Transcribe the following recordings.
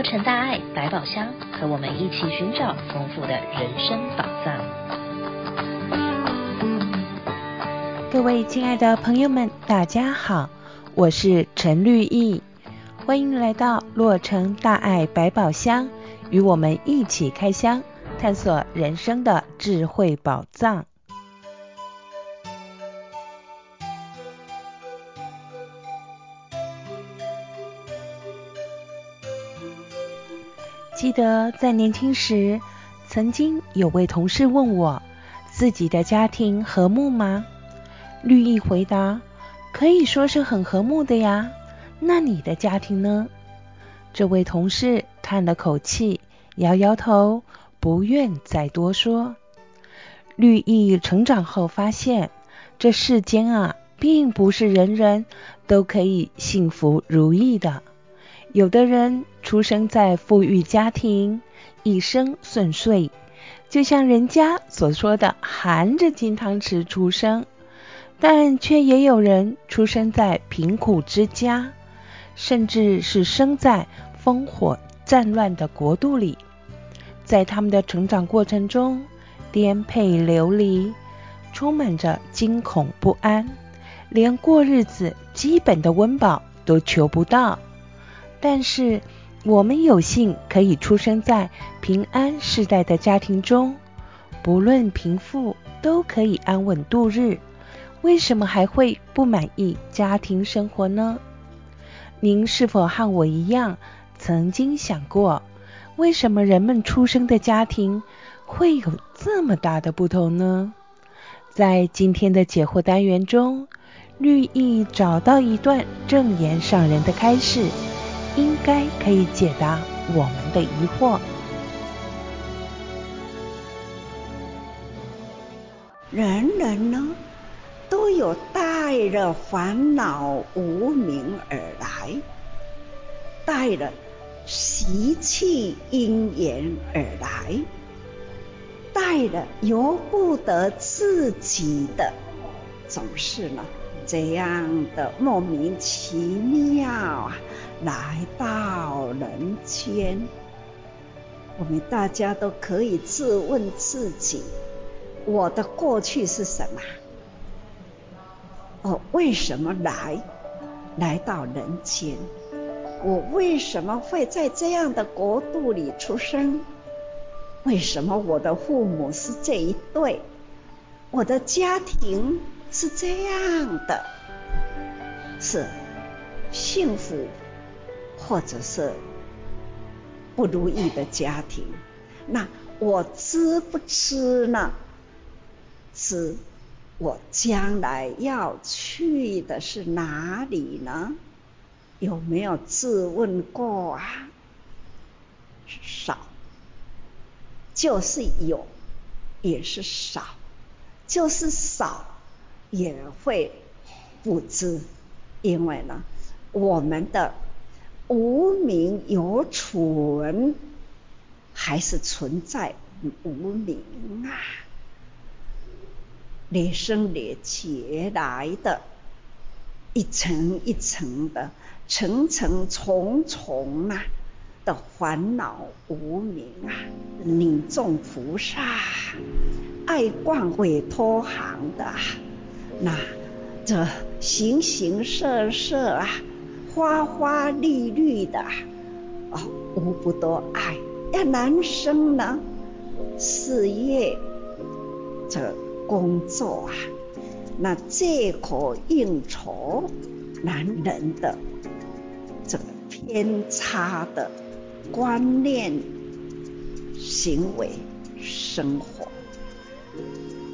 洛城大爱百宝箱，和我们一起寻找丰富的人生宝藏。各位亲爱的朋友们，大家好，我是陈绿意，欢迎来到洛城大爱百宝箱，与我们一起开箱，探索人生的智慧宝藏。记得在年轻时，曾经有位同事问我，自己的家庭和睦吗？绿意回答，可以说是很和睦的呀。那你的家庭呢？这位同事叹了口气，摇摇头，不愿再多说。绿意成长后发现，这世间啊，并不是人人都可以幸福如意的。有的人出生在富裕家庭，一生顺遂，就像人家所说的含着金汤匙出生；但却也有人出生在贫苦之家，甚至是生在烽火战乱的国度里。在他们的成长过程中，颠沛流离，充满着惊恐不安，连过日子基本的温饱都求不到。但是，我们有幸可以出生在平安世代的家庭中，不论贫富，都可以安稳度日。为什么还会不满意家庭生活呢？您是否和我一样，曾经想过，为什么人们出生的家庭会有这么大的不同呢？在今天的解惑单元中，绿意找到一段正言上人的开示。应该可以解答我们的疑惑。人人呢，都有带着烦恼无明而来，带着习气因缘而来，带着由不得自己的，总是呢这样的莫名其妙啊。来到人间，我们大家都可以自问自己：我的过去是什么？我为什么来来到人间？我为什么会在这样的国度里出生？为什么我的父母是这一对？我的家庭是这样的，是幸福。或者是不如意的家庭，那我知不知呢？知，我将来要去的是哪里呢？有没有自问过啊？少，就是有，也是少，就是少，也会不知，因为呢，我们的。无名有存，还是存在无名啊？累生累劫来的，一层一层的，层层重重啊的烦恼无名啊！你众菩萨爱逛委托行的，那这形形色色啊。花花绿绿的，哦，无不多爱。那男生呢，事业这工作啊，那借口应酬男人的这个偏差的观念、行为、生活，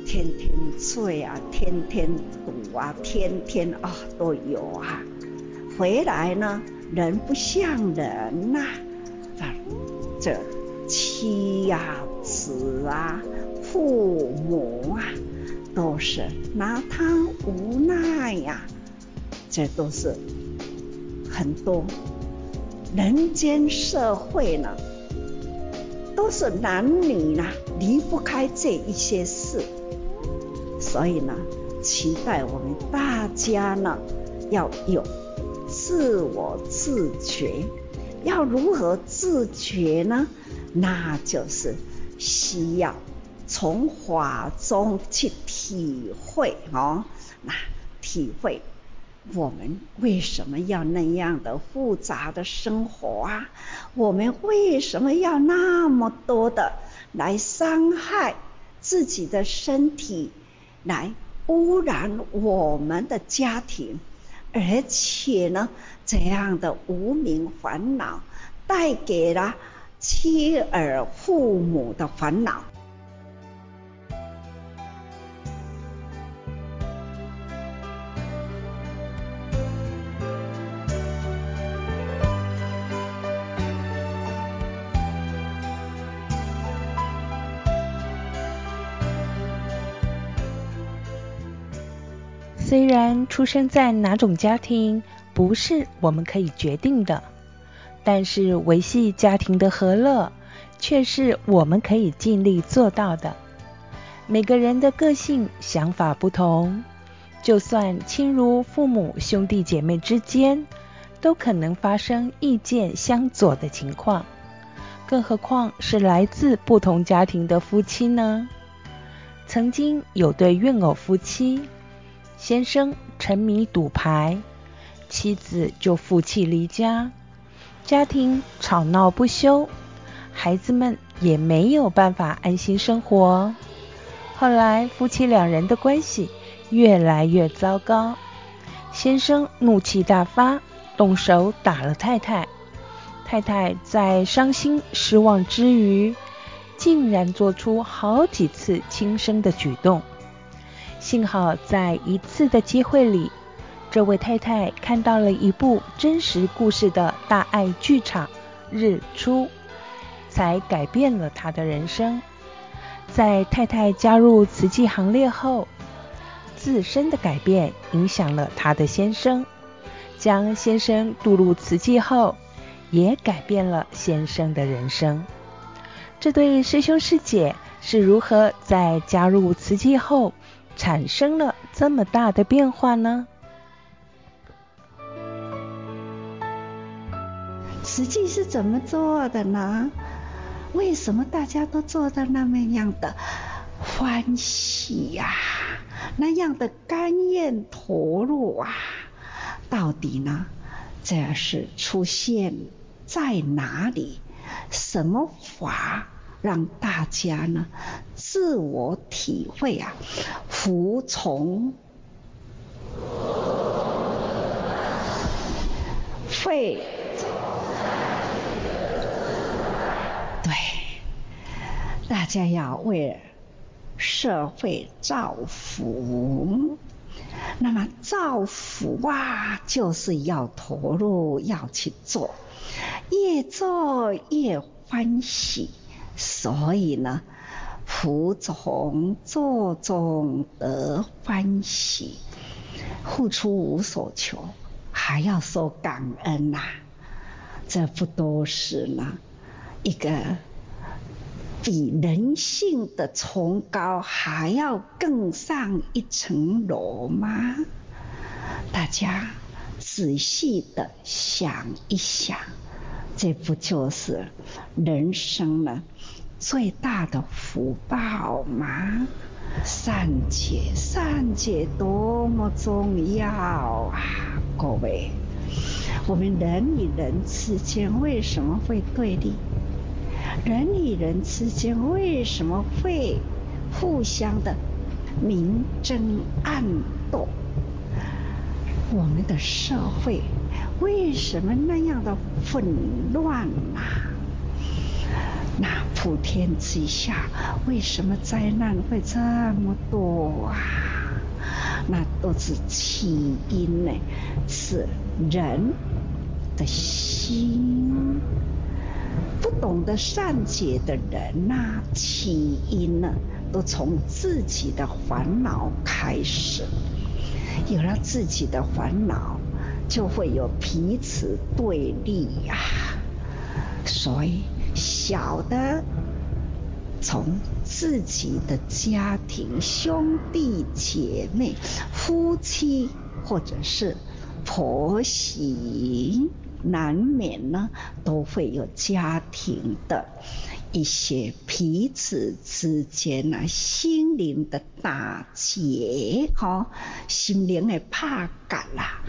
天天醉啊，天天赌啊，天天啊、都有啊。回来呢，人不像人呐、啊，这妻呀、子啊、父母啊，都是拿他无奈呀、这都是很多人间社会呢，都是男女呢离不开这一些事，所以呢，期待我们大家呢要有。自我自觉，要如何自觉呢？那就是需要从法中去体会哦，那体会我们为什么要那样的复杂的生活啊？我们为什么要那么多的来伤害自己的身体，来污染我们的家庭？而且呢，这样的无名烦恼带给了妻儿父母的烦恼。虽然出生在哪种家庭不是我们可以决定的，但是维系家庭的和乐却是我们可以尽力做到的。每个人的个性想法不同，就算亲如父母兄弟姐妹之间，都可能发生意见相左的情况，更何况是来自不同家庭的夫妻呢？曾经有对怨偶夫妻。先生沉迷赌牌，妻子就负气离家，家庭吵闹不休，孩子们也没有办法安心生活。后来夫妻两人的关系越来越糟糕，先生怒气大发，动手打了太太。太太在伤心失望之余，竟然做出好几次轻生的举动。幸好在一次的机会里，这位太太看到了一部真实故事的大爱剧场《日出》，才改变了她的人生。在太太加入慈济行列后，自身的改变影响了她的先生，将先生渡入慈济后，也改变了先生的人生。这对师兄师姐是如何在加入慈济后，产生了这么大的变化呢？实际是怎么做的呢？为什么大家都做的那么样的欢喜呀、那样的甘愿投入啊？到底呢？这是出现在哪里？什么法让大家呢？自我体会啊，服从，会，对，大家要为社会造福。那么造福啊，就是要投入，要去做，越做越欢喜。所以呢。服从做中得欢喜，付出无所求，还要说感恩呐、这不都是呢一个比人性的崇高还要更上一层楼吗？大家仔细的想一想，这不就是人生呢？最大的福报吗？善解，善解多么重要啊！各位，我们人与人之间为什么会对立？人与人之间为什么会互相的明争暗斗？我们的社会为什么那样的混乱啊？那普天之下，为什么灾难会这么多啊？那都是起因呢，是人的心不懂得善解的人呐、起因呢，都从自己的烦恼开始，有了自己的烦恼，就会有彼此对立呀、所以。小的从自己的家庭、兄弟姐妹、夫妻，或者是婆媳难免呢，都会有家庭的一些彼此之间啊，心灵的打结，哈，心灵的怕感啦。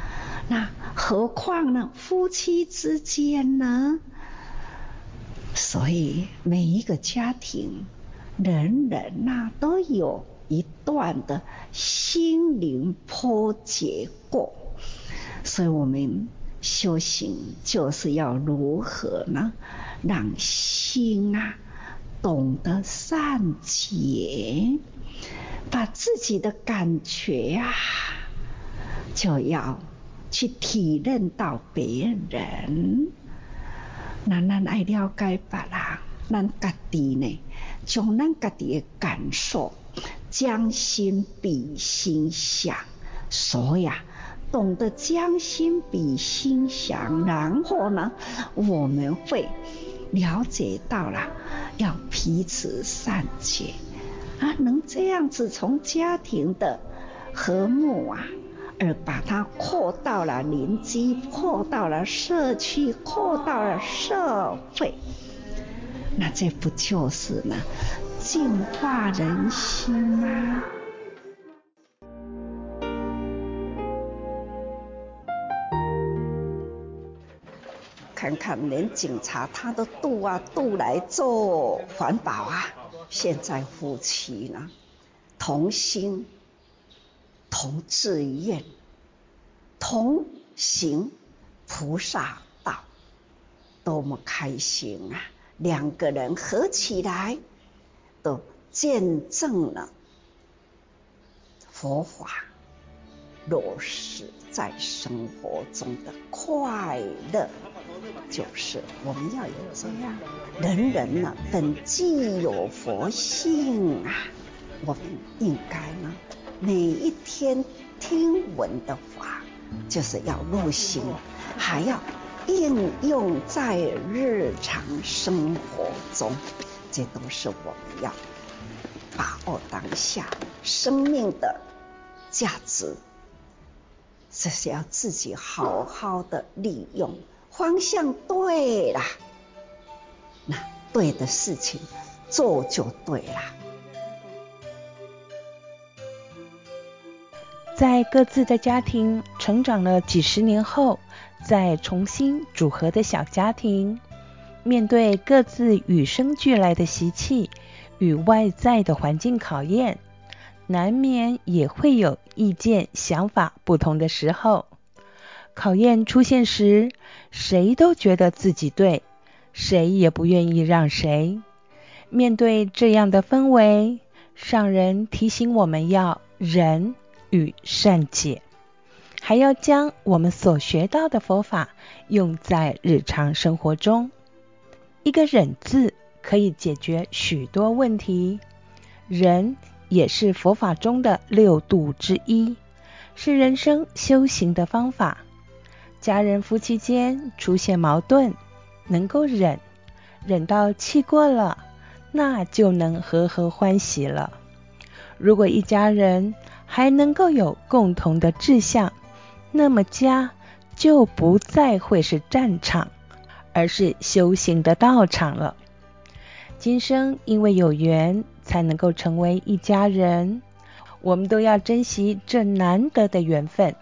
那何况呢，夫妻之间呢？所以每一个家庭，人人呐、啊、都有一段的心灵波折过。所以我们修行就是要如何呢？让心啊懂得善解，把自己的感觉啊，就要去体认到别人。那咱爱了解别人，咱家己呢，将咱家己的感受将心比心想，所以啊。懂得将心比心想，然后呢，我们会了解到了要彼此善解啊，能这样子从家庭的和睦啊，而把它扩到了邻居，扩到了社区，扩到了社会，那这不就是呢，净化人心吗？看看，连警察他都渡啊渡来做环保啊！现在夫妻呢，同心、同志愿、同行菩萨道，多么开心啊！两个人合起来，都见证了佛法落实在生活中的快乐。就是我们要有这样，人人呢，本既有佛性啊，我们应该呢，每一天听闻的法，就是要入心，还要应用在日常生活中，这都是我们要把握当下生命的价值，这是要自己好好的利用。方向对了，那对的事情做就对了。在各自的家庭成长了几十年后，再重新组合的小家庭，面对各自与生俱来的习气与外在的环境考验，难免也会有意见、想法不同的时候。考验出现时，谁都觉得自己对，谁也不愿意让谁。面对这样的氛围，上人提醒我们要忍与善解，还要将我们所学到的佛法用在日常生活中。一个忍字可以解决许多问题，忍也是佛法中的六度之一，是人生修行的方法。家人夫妻间出现矛盾，能够忍，忍到气过了，那就能和合欢喜了。如果一家人还能够有共同的志向，那么家就不再会是战场，而是修行的道场了。今生因为有缘，才能够成为一家人，我们都要珍惜这难得的缘分。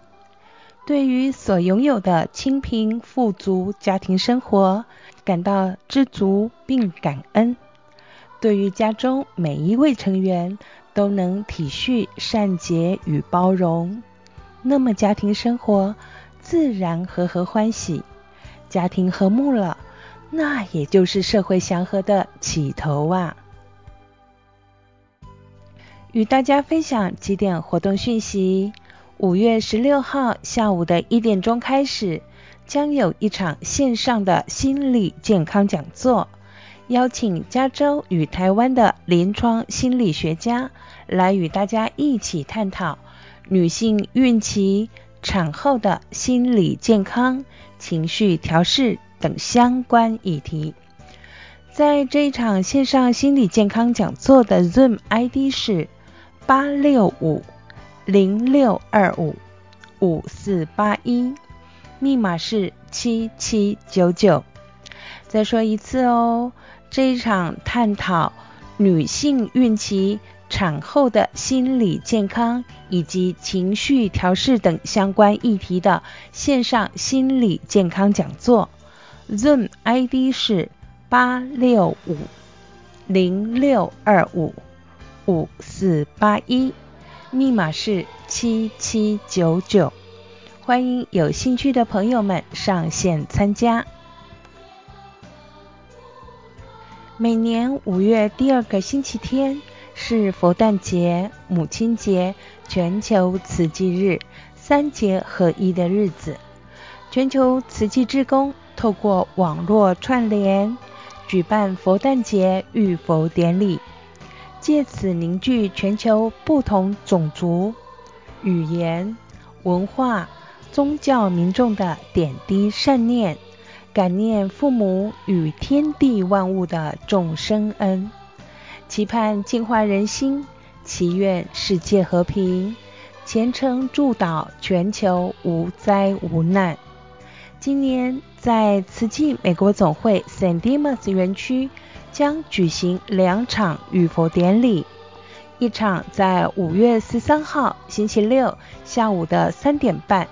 对于所拥有的清贫富足家庭生活，感到知足并感恩；对于家中每一位成员都能体恤善解与包容，那么家庭生活自然和和欢喜。家庭和睦了，那也就是社会祥和的起头啊！与大家分享几点活动讯息。五月十六号下午的一点钟开始，将有一场线上的心理健康讲座，邀请加州与台湾的临床心理学家来与大家一起探讨女性孕期、产后的心理健康、情绪调试等相关议题。在这一场线上心理健康讲座的 Zoom ID 是八六五。零六二五五四八一，密码是七七九九。再说一次哦，这一场探讨女性孕期、产后的心理健康以及情绪调试等相关议题的线上心理健康讲座，Zoom ID 是八六五零六二五五四八一，密码是七七九九，欢迎有兴趣的朋友们上线参加。每年五月第二个星期天是佛诞节、母亲节、全球慈济日三节合一的日子。全球慈济志工透过网络串联，举办佛诞节浴佛典礼，借此凝聚全球不同种族、语言、文化、宗教民众的点滴善念。感念父母与天地万物的众生恩，期盼净化人心，祈愿世界和平，虔诚祝祷全球无灾无难。今年在慈济美国总会 San Dimas 园区将举行两场浴佛典礼，一场在五月十三号星期六下午的三点半。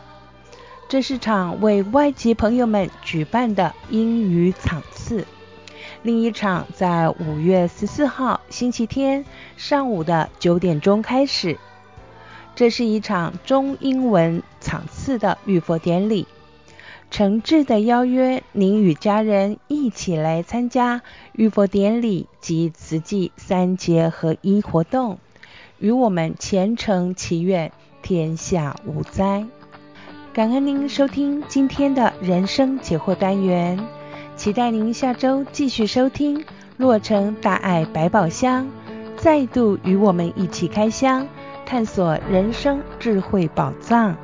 这是场为外籍朋友们举办的英语场次，另一场在五月十四号星期天上午的九点钟开始。这是一场中英文场次的浴佛典礼，诚挚的邀约您与家人一起来参加浴佛典礼及慈济三节合一活动，与我们虔诚祈愿天下无灾。感恩您收听今天的人生解惑单元，期待您下周继续收听洛城大爱百宝箱，再度与我们一起开箱，探索人生智慧宝藏。